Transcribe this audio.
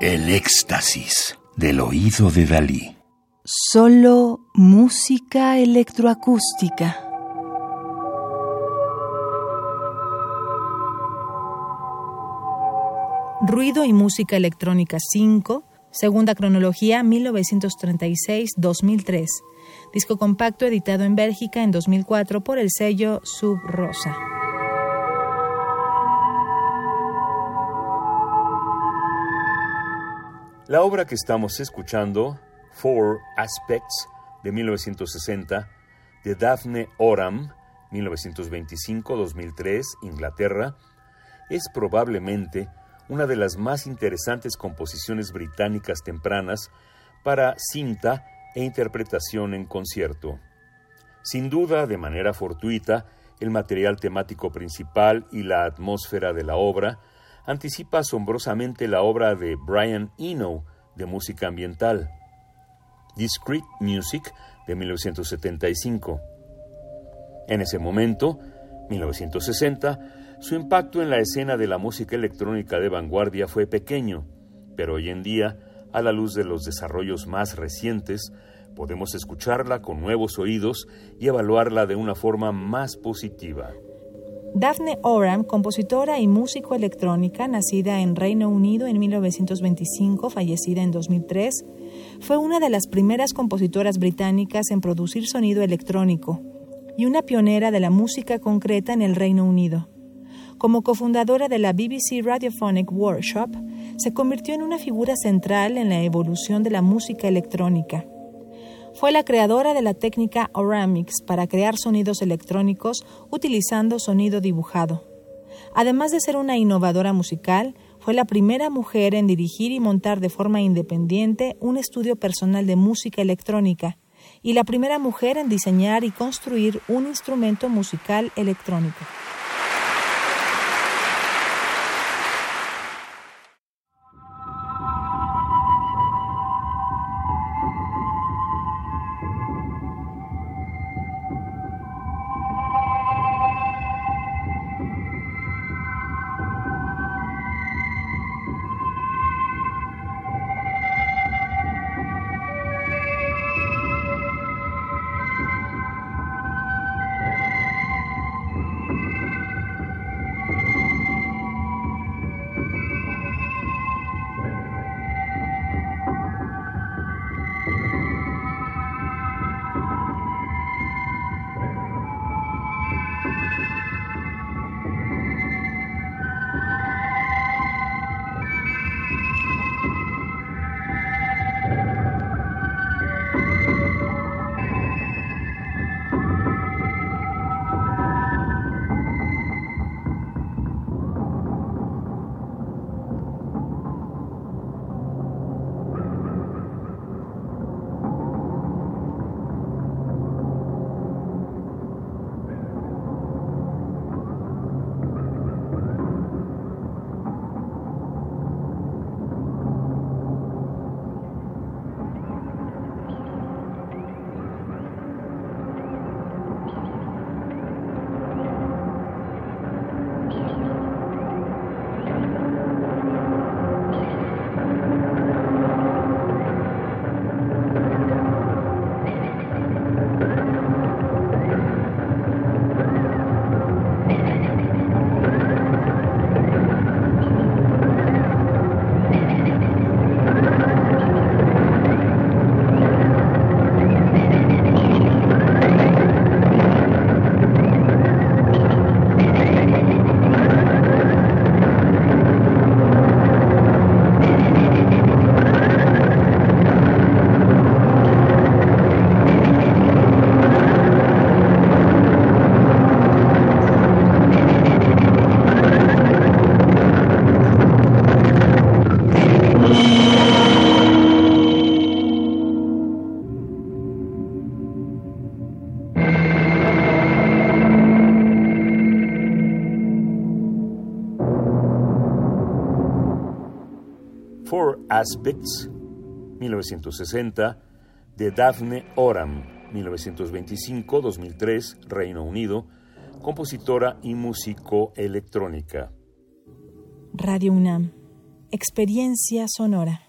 El éxtasis del oído de Dalí. Solo música electroacústica. Ruido y música electrónica 5 segunda cronología 1936-2003. Disco compacto editado en Bélgica en 2004 por el sello Sub Rosa. La obra que estamos escuchando, Four Aspects, de 1960, de Daphne Oram, 1925-2003, Inglaterra, es probablemente una de las más interesantes composiciones británicas tempranas para cinta e interpretación en concierto. Sin duda, de manera fortuita, el material temático principal y la atmósfera de la obra anticipa asombrosamente la obra de Brian Eno de música ambiental, Discrete Music de 1975. En ese momento, 1960, su impacto en la escena de la música electrónica de vanguardia fue pequeño, pero hoy en día, a la luz de los desarrollos más recientes, podemos escucharla con nuevos oídos y evaluarla de una forma más positiva. Daphne Oram, compositora y músico electrónica, nacida en Reino Unido en 1925, fallecida en 2003, fue una de las primeras compositoras británicas en producir sonido electrónico y una pionera de la música concreta en el Reino Unido. Como cofundadora de la BBC Radiophonic Workshop, se convirtió en una figura central en la evolución de la música electrónica fue la creadora de la técnica Oramix para crear sonidos electrónicos utilizando sonido dibujado. Además de ser una innovadora musical, fue la primera mujer en dirigir y montar de forma independiente un estudio personal de música electrónica y la primera mujer en diseñar y construir un instrumento musical electrónico. Aspects, 1960, de Daphne Oram, 1925-2003, Reino Unido, compositora y músico electrónica. Radio UNAM, Experiencia Sonora.